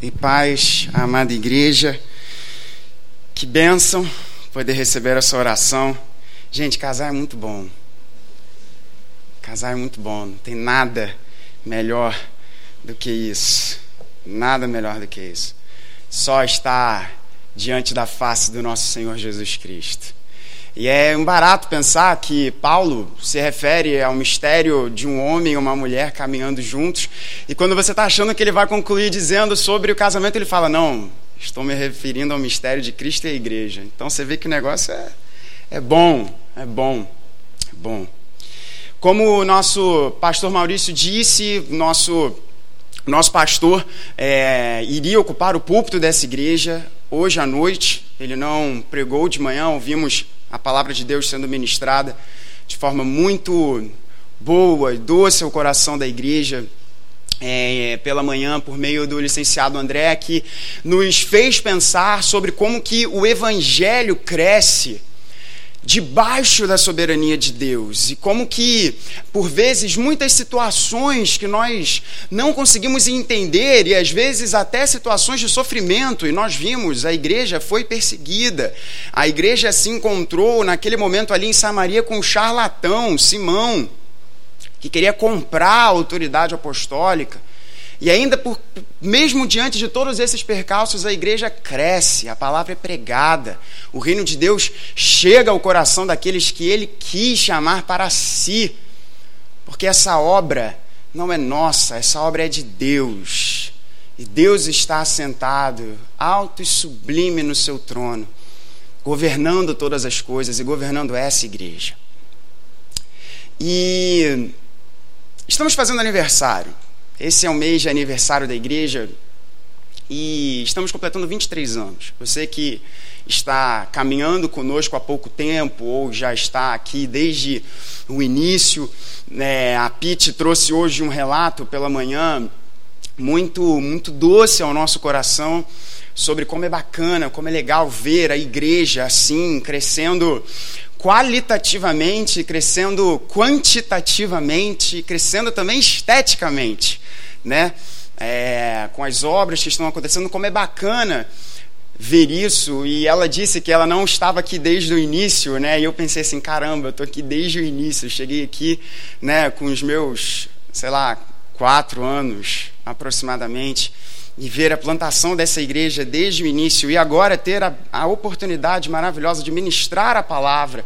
e paz, amada igreja. Que bênção poder receber essa oração. Gente, casar é muito bom. Casar é muito bom. Não tem nada melhor do que isso. Nada melhor do que isso. Só estar diante da face do nosso Senhor Jesus Cristo. E é um barato pensar que Paulo se refere ao mistério de um homem e uma mulher caminhando juntos. E quando você está achando que ele vai concluir dizendo sobre o casamento, ele fala: Não, estou me referindo ao mistério de Cristo e a igreja. Então você vê que o negócio é, é bom, é bom, é bom. Como o nosso pastor Maurício disse, nosso, nosso pastor é, iria ocupar o púlpito dessa igreja hoje à noite. Ele não pregou de manhã, ouvimos a palavra de Deus sendo ministrada de forma muito boa e doce ao coração da igreja. É, pela manhã por meio do licenciado André que nos fez pensar sobre como que o evangelho cresce debaixo da soberania de Deus. E como que por vezes muitas situações que nós não conseguimos entender e às vezes até situações de sofrimento e nós vimos a igreja foi perseguida. A igreja se encontrou naquele momento ali em Samaria com um charlatão Simão que queria comprar a autoridade apostólica e ainda, por, mesmo diante de todos esses percalços, a igreja cresce, a palavra é pregada, o reino de Deus chega ao coração daqueles que ele quis chamar para si, porque essa obra não é nossa, essa obra é de Deus. E Deus está assentado, alto e sublime no seu trono, governando todas as coisas e governando essa igreja. E estamos fazendo aniversário. Esse é o mês de aniversário da igreja e estamos completando 23 anos. Você que está caminhando conosco há pouco tempo ou já está aqui desde o início, né, a Pete trouxe hoje um relato pela manhã muito muito doce ao nosso coração sobre como é bacana, como é legal ver a igreja assim crescendo qualitativamente, crescendo quantitativamente, crescendo também esteticamente né? É, com as obras que estão acontecendo, como é bacana ver isso. E ela disse que ela não estava aqui desde o início, né? E eu pensei assim, caramba, eu estou aqui desde o início. Eu cheguei aqui, né, com os meus, sei lá, quatro anos aproximadamente e ver a plantação dessa igreja desde o início e agora ter a, a oportunidade maravilhosa de ministrar a palavra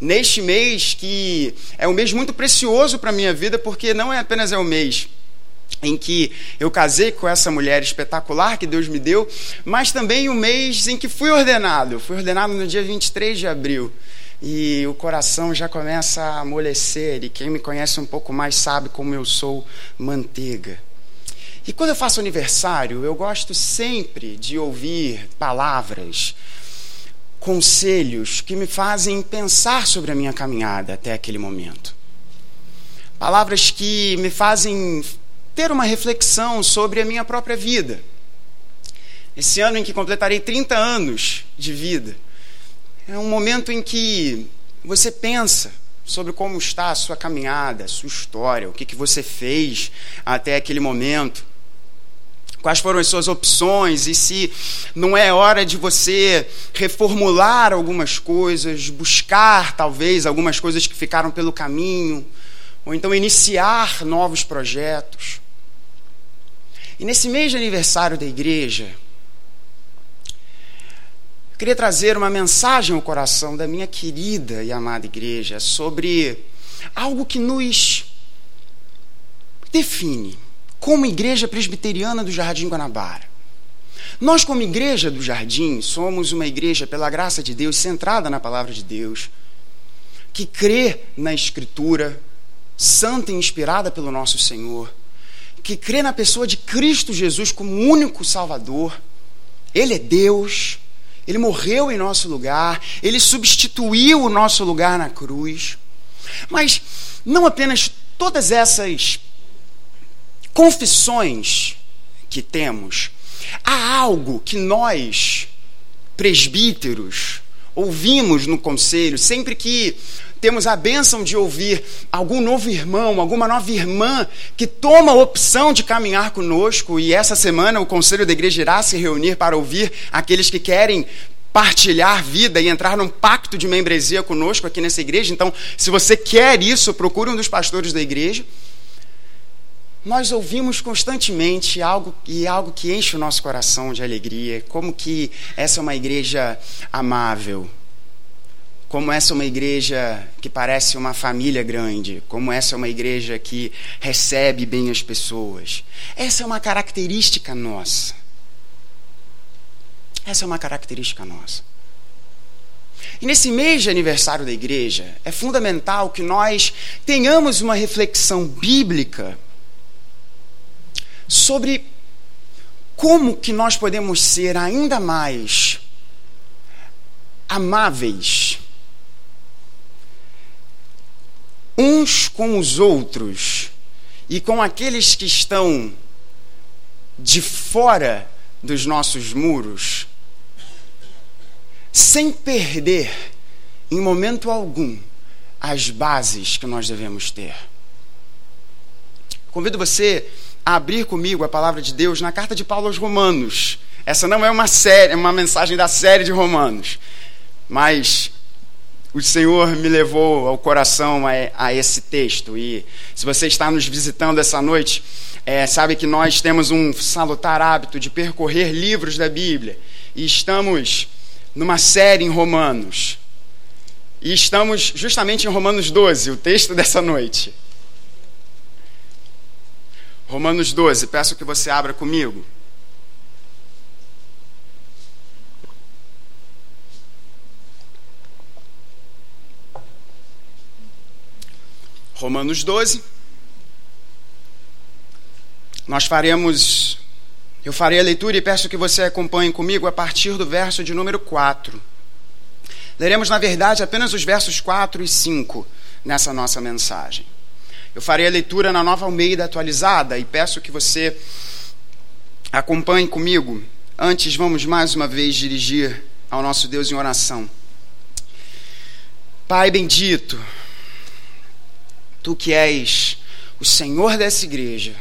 neste mês que é um mês muito precioso para a minha vida, porque não é apenas é o mês em que eu casei com essa mulher espetacular que Deus me deu, mas também o mês em que fui ordenado. Fui ordenado no dia 23 de abril. E o coração já começa a amolecer, e quem me conhece um pouco mais sabe como eu sou manteiga. E quando eu faço aniversário, eu gosto sempre de ouvir palavras, conselhos que me fazem pensar sobre a minha caminhada até aquele momento. Palavras que me fazem ter uma reflexão sobre a minha própria vida. Esse ano em que completarei 30 anos de vida, é um momento em que você pensa sobre como está a sua caminhada, a sua história, o que, que você fez até aquele momento, quais foram as suas opções e se não é hora de você reformular algumas coisas, buscar talvez algumas coisas que ficaram pelo caminho, ou então iniciar novos projetos. E nesse mês de aniversário da igreja, eu queria trazer uma mensagem ao coração da minha querida e amada igreja sobre algo que nos define como igreja presbiteriana do Jardim Guanabara. Nós, como igreja do Jardim, somos uma igreja, pela graça de Deus, centrada na palavra de Deus, que crê na Escritura, santa e inspirada pelo nosso Senhor, que crê na pessoa de Cristo Jesus como único Salvador. Ele é Deus, ele morreu em nosso lugar, ele substituiu o nosso lugar na cruz. Mas não apenas todas essas confissões que temos, há algo que nós, presbíteros, ouvimos no conselho, sempre que temos a bênção de ouvir algum novo irmão, alguma nova irmã que toma a opção de caminhar conosco. E essa semana o Conselho da Igreja irá se reunir para ouvir aqueles que querem partilhar vida e entrar num pacto de membresia conosco aqui nessa igreja. Então, se você quer isso, procure um dos pastores da igreja. Nós ouvimos constantemente algo e algo que enche o nosso coração de alegria, como que essa é uma igreja amável, como essa é uma igreja que parece uma família grande, como essa é uma igreja que recebe bem as pessoas. Essa é uma característica nossa. Essa é uma característica nossa. E nesse mês de aniversário da igreja, é fundamental que nós tenhamos uma reflexão bíblica sobre como que nós podemos ser ainda mais amáveis uns com os outros e com aqueles que estão de fora dos nossos muros sem perder, em momento algum, as bases que nós devemos ter. Convido você abrir comigo a palavra de Deus na carta de Paulo aos Romanos. Essa não é uma série, é uma mensagem da série de Romanos, mas o Senhor me levou ao coração a, a esse texto. E se você está nos visitando essa noite, é, sabe que nós temos um salutar hábito de percorrer livros da Bíblia. E estamos numa série em Romanos. E estamos justamente em Romanos 12, o texto dessa noite. Romanos 12, peço que você abra comigo. Romanos 12. Nós faremos eu farei a leitura e peço que você acompanhe comigo a partir do verso de número 4. Leremos, na verdade, apenas os versos 4 e 5 nessa nossa mensagem. Eu farei a leitura na nova Almeida atualizada e peço que você acompanhe comigo. Antes, vamos mais uma vez dirigir ao nosso Deus em oração. Pai bendito, tu que és o Senhor dessa igreja,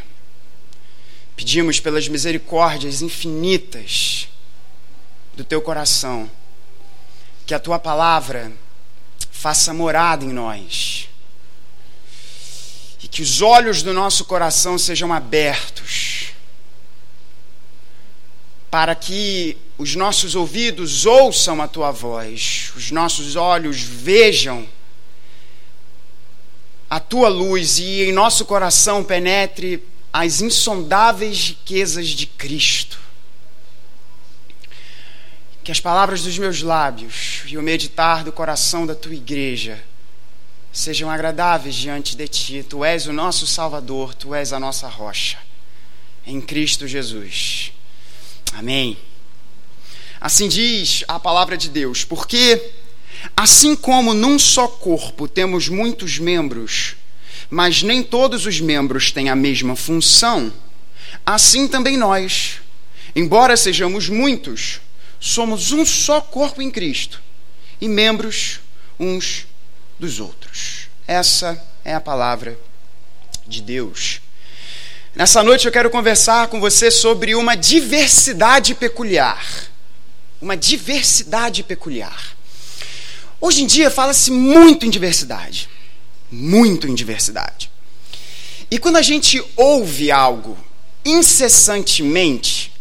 Pedimos pelas misericórdias infinitas do teu coração, que a tua palavra faça morada em nós, e que os olhos do nosso coração sejam abertos, para que os nossos ouvidos ouçam a tua voz, os nossos olhos vejam a tua luz e em nosso coração penetre as insondáveis riquezas de Cristo. Que as palavras dos meus lábios e o meditar do coração da tua igreja sejam agradáveis diante de ti. Tu és o nosso Salvador, tu és a nossa rocha. Em Cristo Jesus. Amém. Assim diz a palavra de Deus, porque assim como num só corpo temos muitos membros, mas nem todos os membros têm a mesma função, assim também nós, embora sejamos muitos, somos um só corpo em Cristo e membros uns dos outros. Essa é a palavra de Deus. Nessa noite eu quero conversar com você sobre uma diversidade peculiar. Uma diversidade peculiar. Hoje em dia fala-se muito em diversidade muito em diversidade. E quando a gente ouve algo incessantemente,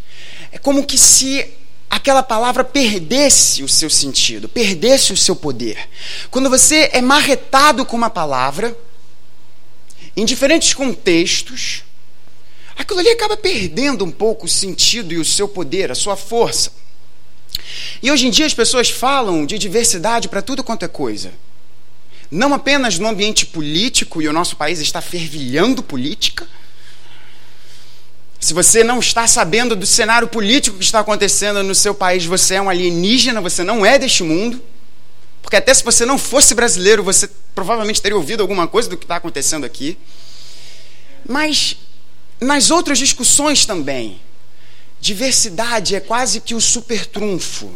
é como que se aquela palavra perdesse o seu sentido, perdesse o seu poder. Quando você é marretado com uma palavra, em diferentes contextos, aquilo ali acaba perdendo um pouco o sentido e o seu poder, a sua força. E hoje em dia as pessoas falam de diversidade para tudo quanto é coisa não apenas no ambiente político, e o nosso país está fervilhando política. Se você não está sabendo do cenário político que está acontecendo no seu país, você é um alienígena, você não é deste mundo. Porque até se você não fosse brasileiro, você provavelmente teria ouvido alguma coisa do que está acontecendo aqui. Mas nas outras discussões também, diversidade é quase que o super trunfo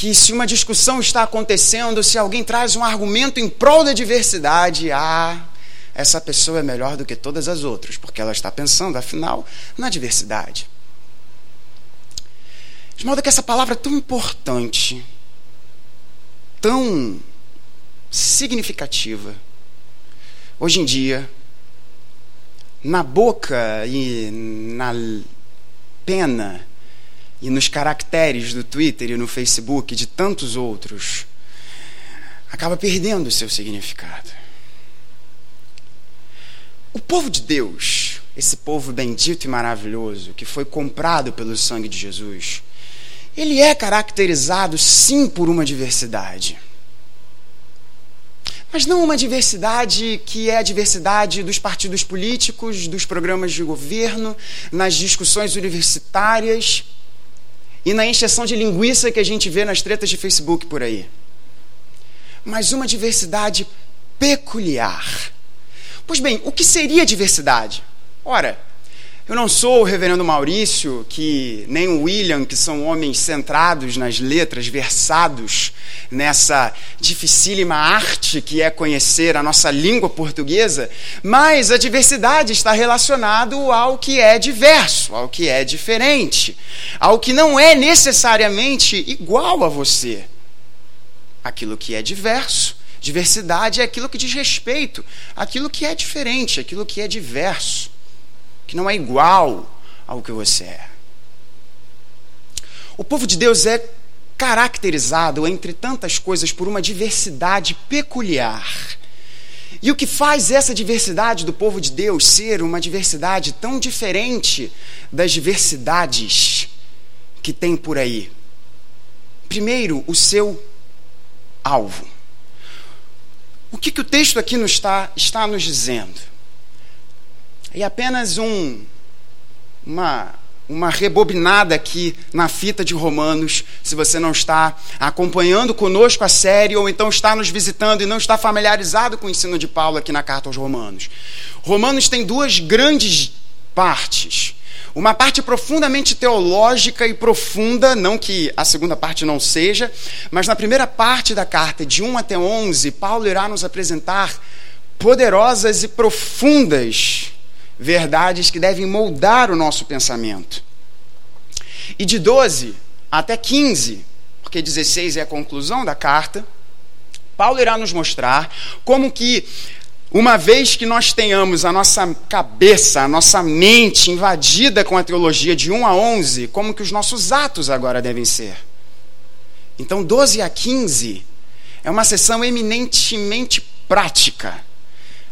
que se uma discussão está acontecendo, se alguém traz um argumento em prol da diversidade, ah, essa pessoa é melhor do que todas as outras, porque ela está pensando, afinal, na diversidade. De modo que essa palavra tão importante, tão significativa, hoje em dia, na boca e na pena e nos caracteres do Twitter e no Facebook, de tantos outros, acaba perdendo o seu significado. O povo de Deus, esse povo bendito e maravilhoso, que foi comprado pelo sangue de Jesus, ele é caracterizado sim por uma diversidade. Mas não uma diversidade que é a diversidade dos partidos políticos, dos programas de governo, nas discussões universitárias e na encheção de linguiça que a gente vê nas tretas de Facebook por aí. Mas uma diversidade peculiar. Pois bem, o que seria diversidade? Ora, eu não sou o reverendo Maurício, que nem o William, que são homens centrados nas letras, versados nessa dificílima arte que é conhecer a nossa língua portuguesa, mas a diversidade está relacionado ao que é diverso, ao que é diferente, ao que não é necessariamente igual a você. Aquilo que é diverso, diversidade é aquilo que diz respeito, aquilo que é diferente, aquilo que é diverso que não é igual ao que você é. O povo de Deus é caracterizado, entre tantas coisas, por uma diversidade peculiar. E o que faz essa diversidade do povo de Deus ser uma diversidade tão diferente das diversidades que tem por aí? Primeiro, o seu alvo. O que, que o texto aqui nos está, está nos dizendo? E apenas um, uma, uma rebobinada aqui na fita de Romanos, se você não está acompanhando conosco a série ou então está nos visitando e não está familiarizado com o ensino de Paulo aqui na carta aos Romanos. Romanos tem duas grandes partes. Uma parte profundamente teológica e profunda, não que a segunda parte não seja, mas na primeira parte da carta, de 1 até 11, Paulo irá nos apresentar poderosas e profundas verdades que devem moldar o nosso pensamento. E de 12 até 15, porque 16 é a conclusão da carta, Paulo irá nos mostrar como que uma vez que nós tenhamos a nossa cabeça, a nossa mente invadida com a teologia de 1 a 11, como que os nossos atos agora devem ser. Então, 12 a 15 é uma sessão eminentemente prática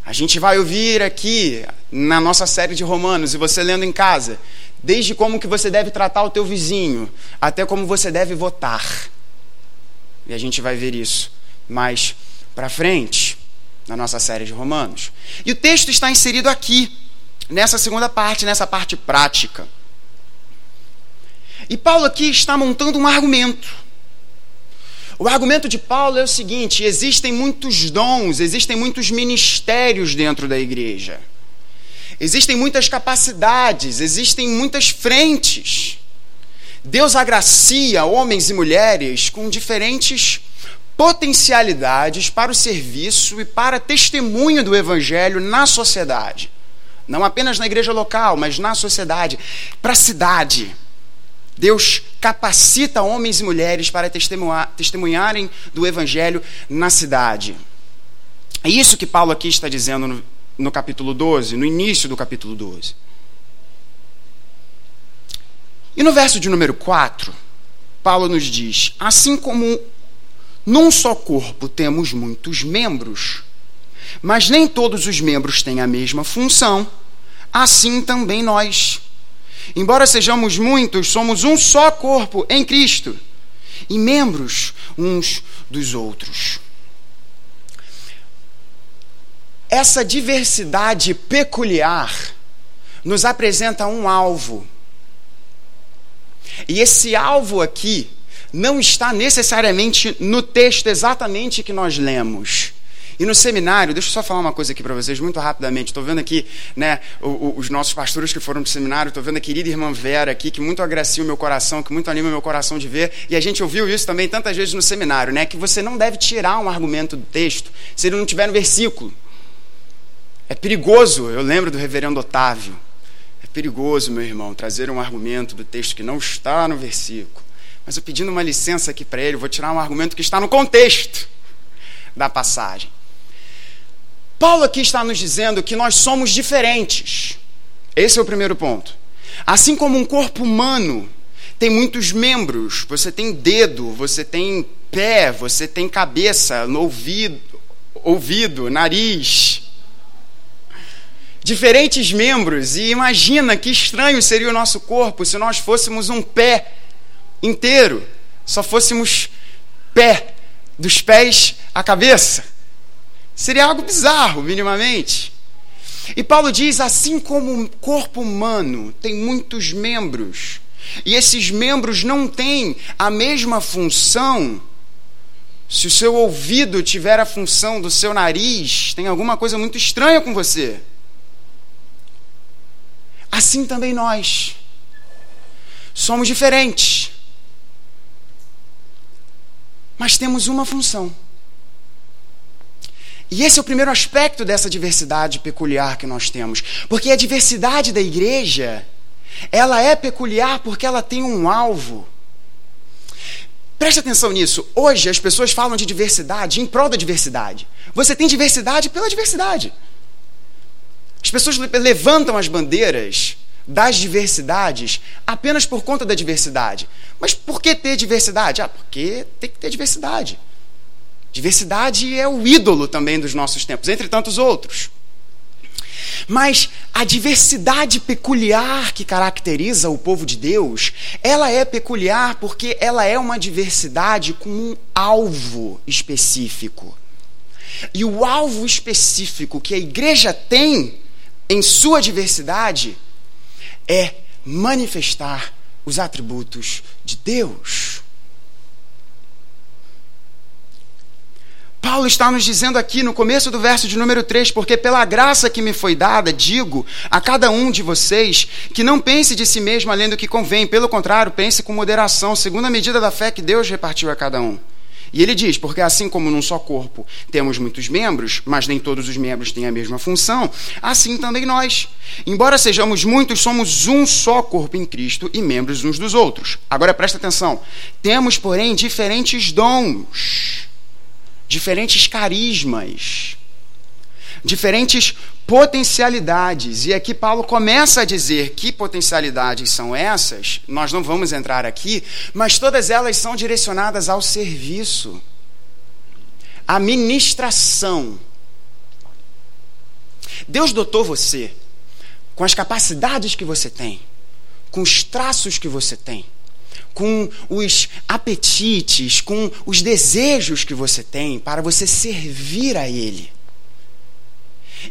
a gente vai ouvir aqui na nossa série de Romanos e você lendo em casa, desde como que você deve tratar o teu vizinho, até como você deve votar. E a gente vai ver isso mais para frente na nossa série de Romanos. E o texto está inserido aqui, nessa segunda parte, nessa parte prática. E Paulo aqui está montando um argumento o argumento de Paulo é o seguinte: existem muitos dons, existem muitos ministérios dentro da igreja. Existem muitas capacidades, existem muitas frentes. Deus agracia homens e mulheres com diferentes potencialidades para o serviço e para testemunho do evangelho na sociedade. Não apenas na igreja local, mas na sociedade, para a cidade. Deus capacita homens e mulheres para testemunharem do Evangelho na cidade. É isso que Paulo aqui está dizendo no, no capítulo 12, no início do capítulo 12. E no verso de número 4, Paulo nos diz: Assim como num só corpo temos muitos membros, mas nem todos os membros têm a mesma função, assim também nós. Embora sejamos muitos, somos um só corpo em Cristo e membros uns dos outros. Essa diversidade peculiar nos apresenta um alvo. E esse alvo aqui não está necessariamente no texto exatamente que nós lemos. E no seminário, deixa eu só falar uma coisa aqui para vocês, muito rapidamente. Estou vendo aqui né, os nossos pastores que foram para o seminário, estou vendo a querida irmã Vera aqui, que muito agracia o meu coração, que muito anima o meu coração de ver. E a gente ouviu isso também tantas vezes no seminário, né? Que você não deve tirar um argumento do texto se ele não tiver no versículo. É perigoso, eu lembro do reverendo Otávio. É perigoso, meu irmão, trazer um argumento do texto que não está no versículo. Mas eu pedindo uma licença aqui para ele, vou tirar um argumento que está no contexto da passagem. Paulo aqui está nos dizendo que nós somos diferentes. Esse é o primeiro ponto. Assim como um corpo humano tem muitos membros, você tem dedo, você tem pé, você tem cabeça, ouvido, ouvido, nariz. Diferentes membros, e imagina que estranho seria o nosso corpo se nós fôssemos um pé inteiro, só fôssemos pé, dos pés à cabeça. Seria algo bizarro, minimamente. E Paulo diz: assim como o corpo humano tem muitos membros, e esses membros não têm a mesma função, se o seu ouvido tiver a função do seu nariz, tem alguma coisa muito estranha com você. Assim também nós. Somos diferentes. Mas temos uma função. E esse é o primeiro aspecto dessa diversidade peculiar que nós temos. Porque a diversidade da igreja, ela é peculiar porque ela tem um alvo. Preste atenção nisso. Hoje as pessoas falam de diversidade em prol da diversidade. Você tem diversidade pela diversidade. As pessoas levantam as bandeiras das diversidades apenas por conta da diversidade. Mas por que ter diversidade? Ah, porque tem que ter diversidade. Diversidade é o ídolo também dos nossos tempos, entre tantos outros. Mas a diversidade peculiar que caracteriza o povo de Deus, ela é peculiar porque ela é uma diversidade com um alvo específico. E o alvo específico que a igreja tem em sua diversidade é manifestar os atributos de Deus. Paulo está nos dizendo aqui no começo do verso de número 3: Porque pela graça que me foi dada, digo a cada um de vocês que não pense de si mesmo além do que convém, pelo contrário, pense com moderação, segundo a medida da fé que Deus repartiu a cada um. E ele diz: Porque assim como num só corpo temos muitos membros, mas nem todos os membros têm a mesma função, assim também nós. Embora sejamos muitos, somos um só corpo em Cristo e membros uns dos outros. Agora presta atenção: temos, porém, diferentes dons diferentes carismas, diferentes potencialidades. E aqui Paulo começa a dizer que potencialidades são essas, nós não vamos entrar aqui, mas todas elas são direcionadas ao serviço, à ministração. Deus dotou você com as capacidades que você tem, com os traços que você tem com os apetites, com os desejos que você tem para você servir a Ele.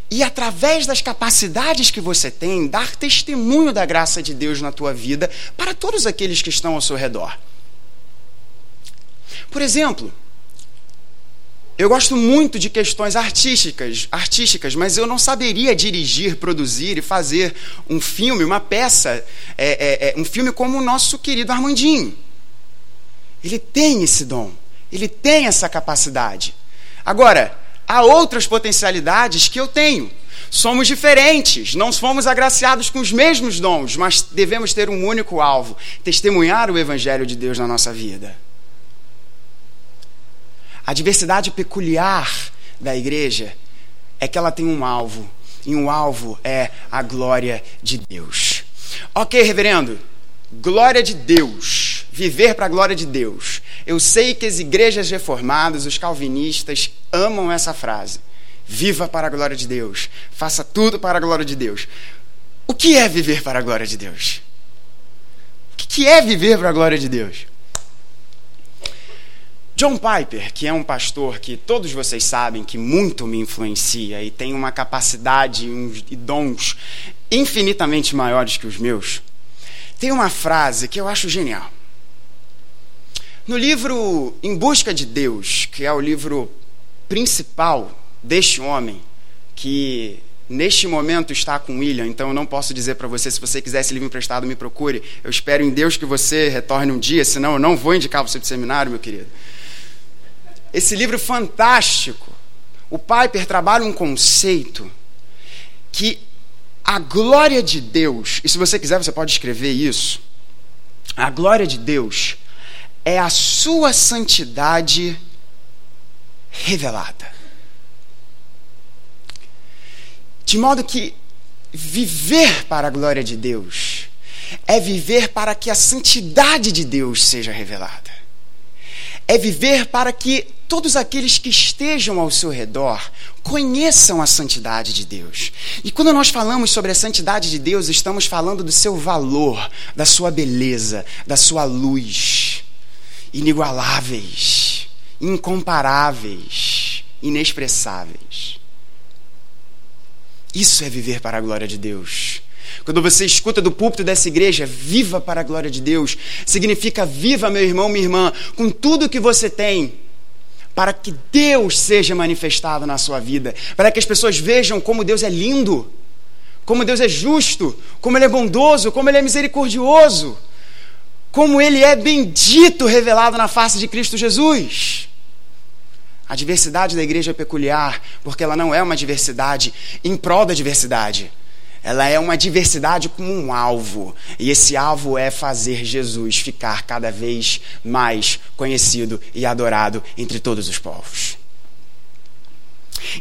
E através das capacidades que você tem, dar testemunho da graça de Deus na tua vida para todos aqueles que estão ao seu redor. Por exemplo, eu gosto muito de questões artísticas, artísticas, mas eu não saberia dirigir, produzir e fazer um filme, uma peça, é, é, é, um filme como o nosso querido Armandinho. Ele tem esse dom, ele tem essa capacidade. Agora, há outras potencialidades que eu tenho. Somos diferentes, não fomos agraciados com os mesmos dons, mas devemos ter um único alvo: testemunhar o Evangelho de Deus na nossa vida. A diversidade peculiar da igreja é que ela tem um alvo, e um alvo é a glória de Deus. Ok, reverendo, glória de Deus, viver para a glória de Deus. Eu sei que as igrejas reformadas, os calvinistas, amam essa frase. Viva para a glória de Deus, faça tudo para a glória de Deus. O que é viver para a glória de Deus? O que é viver para a glória de Deus? John Piper, que é um pastor que todos vocês sabem que muito me influencia e tem uma capacidade e dons infinitamente maiores que os meus, tem uma frase que eu acho genial. No livro Em Busca de Deus, que é o livro principal deste homem que neste momento está com William, então eu não posso dizer para você, se você quiser esse livro emprestado, me procure. Eu espero em Deus que você retorne um dia, senão eu não vou indicar você para o seminário, meu querido. Esse livro fantástico, o Piper trabalha um conceito que a glória de Deus, e se você quiser você pode escrever isso, a glória de Deus é a sua santidade revelada. De modo que viver para a glória de Deus é viver para que a santidade de Deus seja revelada. É viver para que todos aqueles que estejam ao seu redor conheçam a santidade de Deus. E quando nós falamos sobre a santidade de Deus, estamos falando do seu valor, da sua beleza, da sua luz, inigualáveis, incomparáveis, inexpressáveis. Isso é viver para a glória de Deus. Quando você escuta do púlpito dessa igreja, viva para a glória de Deus, significa viva, meu irmão, minha irmã, com tudo que você tem, para que Deus seja manifestado na sua vida, para que as pessoas vejam como Deus é lindo, como Deus é justo, como Ele é bondoso, como Ele é misericordioso, como Ele é bendito revelado na face de Cristo Jesus. A diversidade da igreja é peculiar porque ela não é uma diversidade em prol da diversidade. Ela é uma diversidade como um alvo. E esse alvo é fazer Jesus ficar cada vez mais conhecido e adorado entre todos os povos.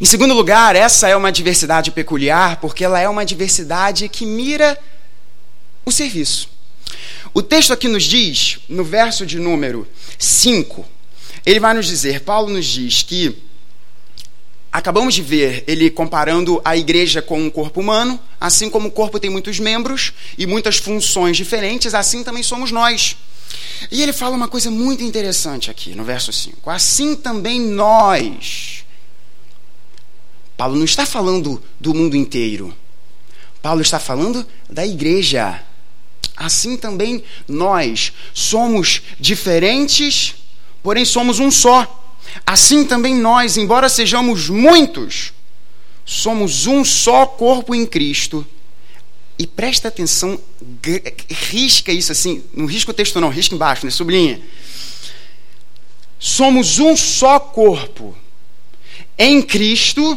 Em segundo lugar, essa é uma diversidade peculiar porque ela é uma diversidade que mira o serviço. O texto aqui nos diz, no verso de número 5, ele vai nos dizer, Paulo nos diz que acabamos de ver ele comparando a igreja com um corpo humano, assim como o corpo tem muitos membros e muitas funções diferentes, assim também somos nós. E ele fala uma coisa muito interessante aqui no verso 5. Assim também nós. Paulo não está falando do mundo inteiro. Paulo está falando da igreja. Assim também nós somos diferentes porém somos um só. Assim também nós, embora sejamos muitos, somos um só corpo em Cristo. E presta atenção, risca isso assim, não risca o texto não, risca embaixo, né? sublinha. Somos um só corpo em Cristo,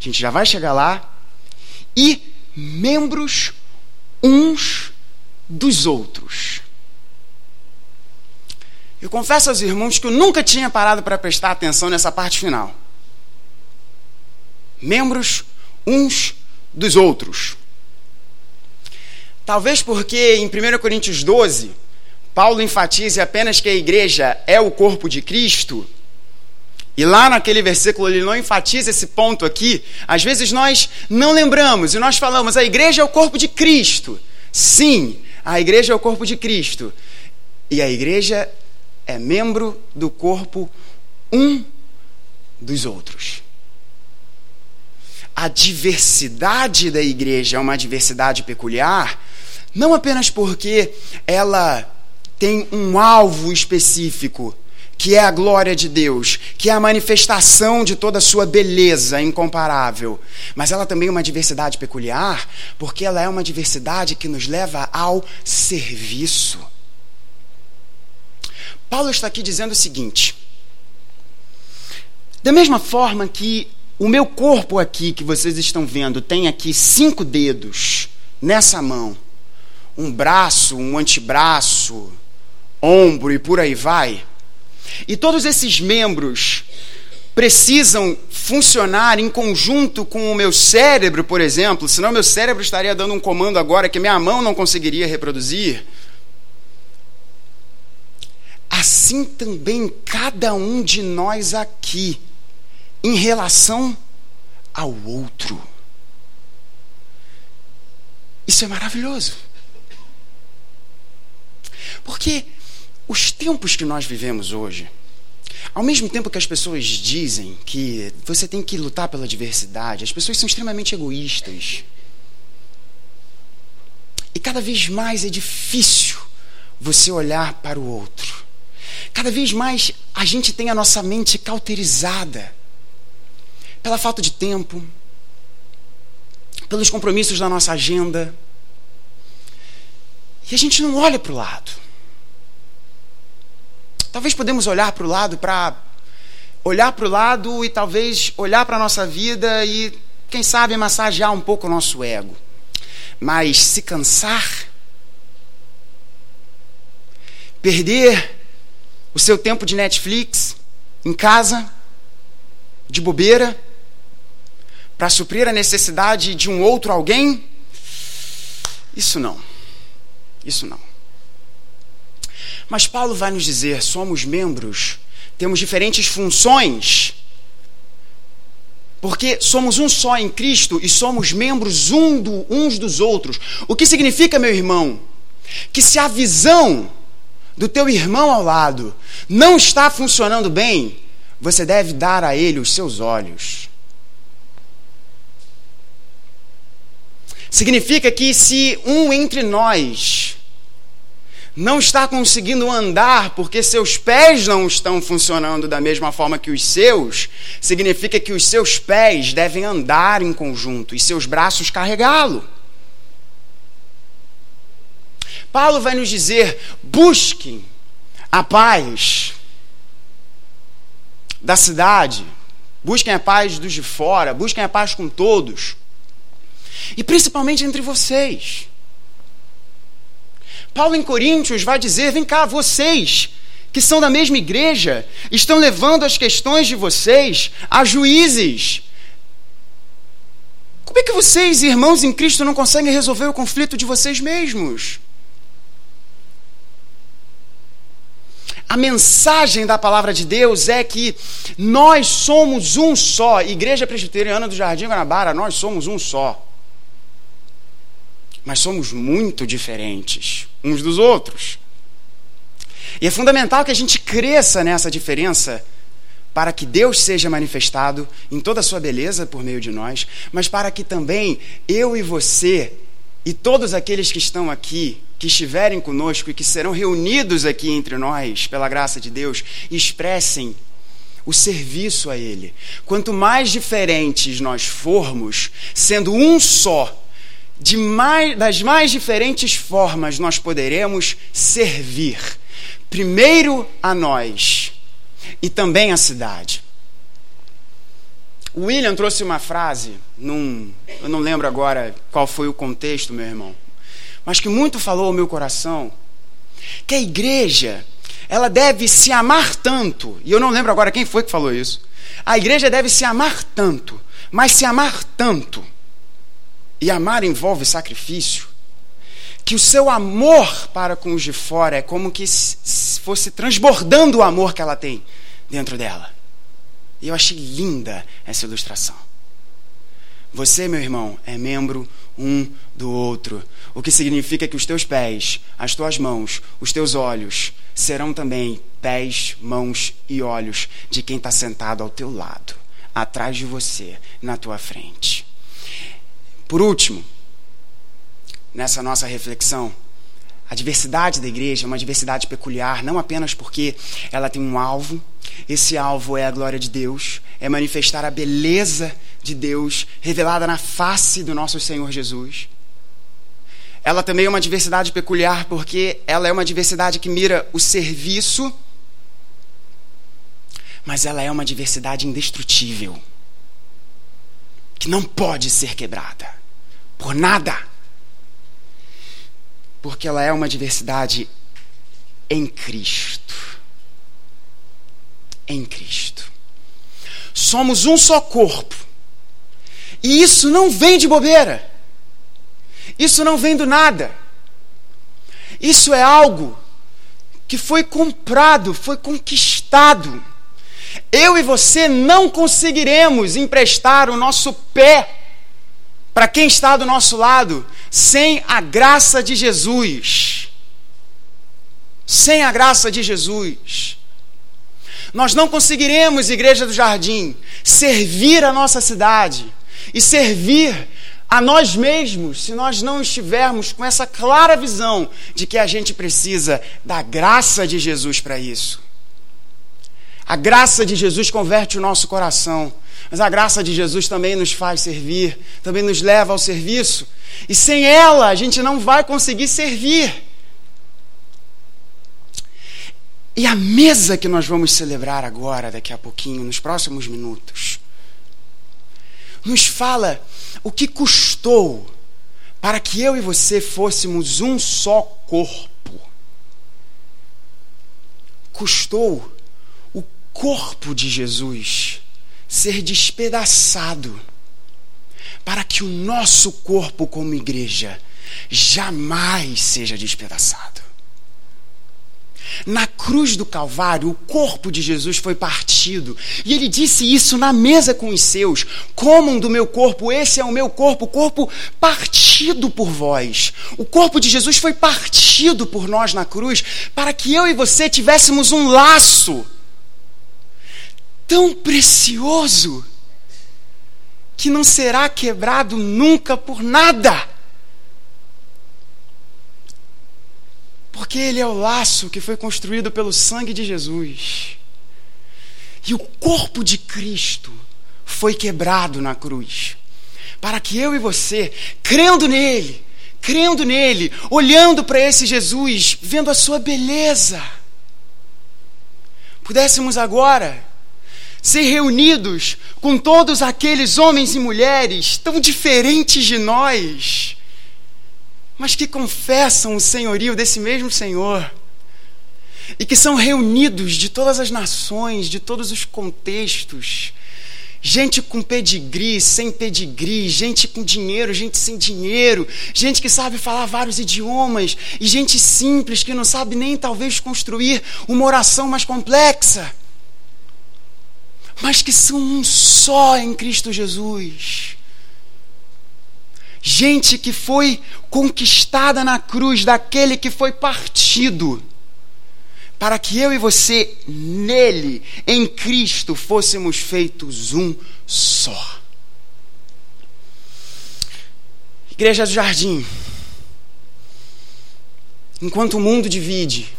a gente já vai chegar lá, e membros uns dos outros. Eu confesso aos irmãos que eu nunca tinha parado para prestar atenção nessa parte final. Membros uns dos outros. Talvez porque em 1 Coríntios 12, Paulo enfatize apenas que a igreja é o corpo de Cristo, e lá naquele versículo ele não enfatiza esse ponto aqui. Às vezes nós não lembramos e nós falamos: a igreja é o corpo de Cristo. Sim, a igreja é o corpo de Cristo. E a igreja é membro do corpo um dos outros. A diversidade da igreja é uma diversidade peculiar, não apenas porque ela tem um alvo específico, que é a glória de Deus, que é a manifestação de toda a sua beleza incomparável. Mas ela também é uma diversidade peculiar, porque ela é uma diversidade que nos leva ao serviço. Paulo está aqui dizendo o seguinte: da mesma forma que o meu corpo aqui, que vocês estão vendo, tem aqui cinco dedos nessa mão, um braço, um antebraço, ombro e por aí vai, e todos esses membros precisam funcionar em conjunto com o meu cérebro, por exemplo, senão meu cérebro estaria dando um comando agora que minha mão não conseguiria reproduzir assim também cada um de nós aqui, em relação ao outro. Isso é maravilhoso. Porque os tempos que nós vivemos hoje, ao mesmo tempo que as pessoas dizem que você tem que lutar pela diversidade, as pessoas são extremamente egoístas. E cada vez mais é difícil você olhar para o outro. Cada vez mais a gente tem a nossa mente cauterizada pela falta de tempo, pelos compromissos da nossa agenda. E a gente não olha para o lado. Talvez podemos olhar para o lado para olhar para o lado e talvez olhar para a nossa vida e, quem sabe, massagear um pouco o nosso ego. Mas se cansar, perder o seu tempo de Netflix em casa, de bobeira, para suprir a necessidade de um outro alguém? Isso não. Isso não. Mas Paulo vai nos dizer: somos membros, temos diferentes funções, porque somos um só em Cristo e somos membros um do, uns dos outros. O que significa, meu irmão? Que se a visão do teu irmão ao lado não está funcionando bem, você deve dar a ele os seus olhos. Significa que se um entre nós não está conseguindo andar porque seus pés não estão funcionando da mesma forma que os seus, significa que os seus pés devem andar em conjunto e seus braços carregá-lo. Paulo vai nos dizer: busquem a paz da cidade, busquem a paz dos de fora, busquem a paz com todos, e principalmente entre vocês. Paulo em Coríntios vai dizer: vem cá, vocês que são da mesma igreja, estão levando as questões de vocês a juízes. Como é que vocês, irmãos em Cristo, não conseguem resolver o conflito de vocês mesmos? A mensagem da palavra de Deus é que nós somos um só. Igreja Presbiteriana do Jardim Guanabara, nós somos um só. Mas somos muito diferentes uns dos outros. E é fundamental que a gente cresça nessa diferença para que Deus seja manifestado em toda a sua beleza por meio de nós, mas para que também eu e você e todos aqueles que estão aqui que estiverem conosco e que serão reunidos aqui entre nós, pela graça de Deus, expressem o serviço a Ele. Quanto mais diferentes nós formos, sendo um só, mais, das mais diferentes formas nós poderemos servir. Primeiro a nós e também à cidade. William trouxe uma frase, num, eu não lembro agora qual foi o contexto, meu irmão mas que muito falou ao meu coração, que a igreja, ela deve se amar tanto, e eu não lembro agora quem foi que falou isso. A igreja deve se amar tanto, mas se amar tanto, e amar envolve sacrifício, que o seu amor para com os de fora é como que fosse transbordando o amor que ela tem dentro dela. E eu achei linda essa ilustração. Você, meu irmão, é membro um do outro. O que significa que os teus pés, as tuas mãos, os teus olhos serão também pés, mãos e olhos de quem está sentado ao teu lado, atrás de você, na tua frente. Por último, nessa nossa reflexão, a diversidade da igreja é uma diversidade peculiar, não apenas porque ela tem um alvo, esse alvo é a glória de Deus, é manifestar a beleza de Deus revelada na face do nosso Senhor Jesus. Ela também é uma diversidade peculiar porque ela é uma diversidade que mira o serviço, mas ela é uma diversidade indestrutível, que não pode ser quebrada por nada, porque ela é uma diversidade em Cristo. Em Cristo. Somos um só corpo e isso não vem de bobeira. Isso não vem do nada. Isso é algo que foi comprado, foi conquistado. Eu e você não conseguiremos emprestar o nosso pé para quem está do nosso lado sem a graça de Jesus. Sem a graça de Jesus. Nós não conseguiremos, Igreja do Jardim, servir a nossa cidade e servir a nós mesmos se nós não estivermos com essa clara visão de que a gente precisa da graça de Jesus para isso. A graça de Jesus converte o nosso coração. Mas a graça de Jesus também nos faz servir, também nos leva ao serviço. E sem ela, a gente não vai conseguir servir. E a mesa que nós vamos celebrar agora, daqui a pouquinho, nos próximos minutos, nos fala o que custou para que eu e você fôssemos um só corpo. Custou corpo de Jesus ser despedaçado para que o nosso corpo, como igreja, jamais seja despedaçado. Na cruz do Calvário, o corpo de Jesus foi partido. E ele disse isso na mesa com os seus: Comam do meu corpo, esse é o meu corpo, o corpo partido por vós. O corpo de Jesus foi partido por nós na cruz, para que eu e você tivéssemos um laço tão precioso que não será quebrado nunca por nada. Porque ele é o laço que foi construído pelo sangue de Jesus. E o corpo de Cristo foi quebrado na cruz. Para que eu e você, crendo nele, crendo nele, olhando para esse Jesus, vendo a sua beleza, pudéssemos agora ser reunidos com todos aqueles homens e mulheres tão diferentes de nós mas que confessam o senhorio desse mesmo Senhor e que são reunidos de todas as nações, de todos os contextos. Gente com pedigree, sem pedigree, gente com dinheiro, gente sem dinheiro, gente que sabe falar vários idiomas e gente simples que não sabe nem talvez construir uma oração mais complexa, mas que são um só em Cristo Jesus gente que foi conquistada na cruz daquele que foi partido, para que eu e você, nele, em Cristo, fôssemos feitos um só. Igreja do Jardim, enquanto o mundo divide,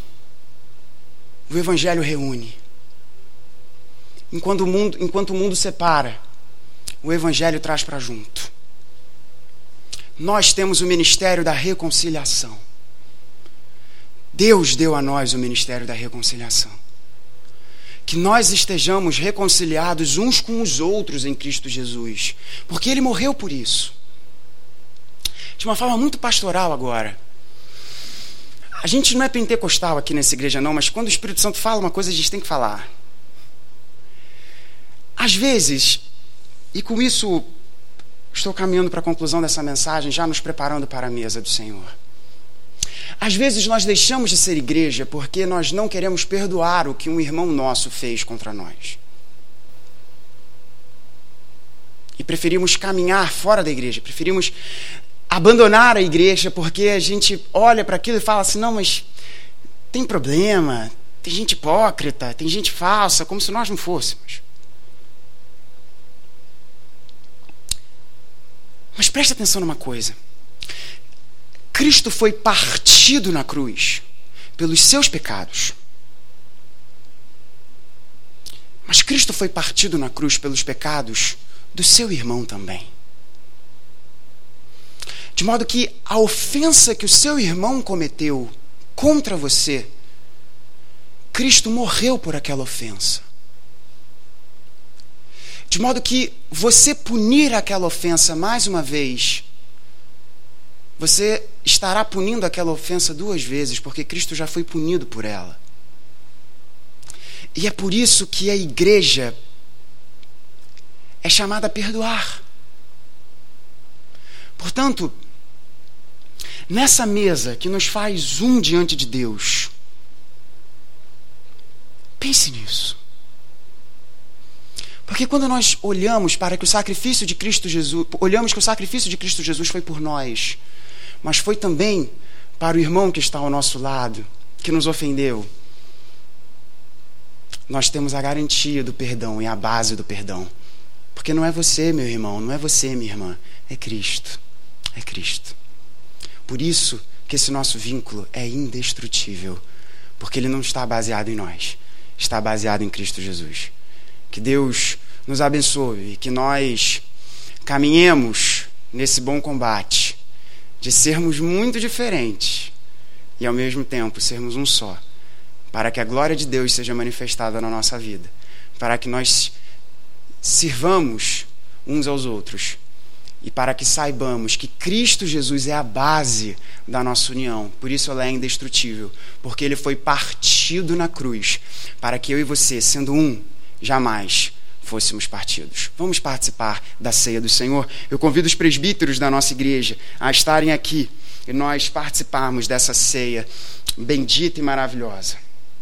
o Evangelho reúne. Enquanto o mundo, enquanto o mundo separa, o Evangelho traz para junto nós temos o ministério da reconciliação. Deus deu a nós o ministério da reconciliação. Que nós estejamos reconciliados uns com os outros em Cristo Jesus, porque Ele morreu por isso. De uma forma muito pastoral agora. A gente não é pentecostal aqui nessa igreja, não, mas quando o Espírito Santo fala uma coisa, a gente tem que falar. Às vezes, e com isso Estou caminhando para a conclusão dessa mensagem, já nos preparando para a mesa do Senhor. Às vezes nós deixamos de ser igreja porque nós não queremos perdoar o que um irmão nosso fez contra nós. E preferimos caminhar fora da igreja, preferimos abandonar a igreja porque a gente olha para aquilo e fala assim: não, mas tem problema, tem gente hipócrita, tem gente falsa, como se nós não fôssemos. Preste atenção numa coisa. Cristo foi partido na cruz pelos seus pecados. Mas Cristo foi partido na cruz pelos pecados do seu irmão também. De modo que a ofensa que o seu irmão cometeu contra você, Cristo morreu por aquela ofensa. De modo que você punir aquela ofensa mais uma vez, você estará punindo aquela ofensa duas vezes, porque Cristo já foi punido por ela. E é por isso que a igreja é chamada a perdoar. Portanto, nessa mesa que nos faz um diante de Deus, pense nisso. Porque quando nós olhamos para que o sacrifício de Cristo Jesus, olhamos que o sacrifício de Cristo Jesus foi por nós, mas foi também para o irmão que está ao nosso lado, que nos ofendeu. Nós temos a garantia do perdão e a base do perdão. Porque não é você, meu irmão, não é você, minha irmã, é Cristo. É Cristo. Por isso que esse nosso vínculo é indestrutível, porque ele não está baseado em nós, está baseado em Cristo Jesus. Que Deus nos abençoe e que nós caminhemos nesse bom combate de sermos muito diferentes e ao mesmo tempo sermos um só, para que a glória de Deus seja manifestada na nossa vida, para que nós sirvamos uns aos outros e para que saibamos que Cristo Jesus é a base da nossa união. Por isso ela é indestrutível, porque ele foi partido na cruz, para que eu e você, sendo um, jamais fôssemos partidos. Vamos participar da ceia do Senhor. Eu convido os presbíteros da nossa igreja a estarem aqui e nós participarmos dessa ceia bendita e maravilhosa.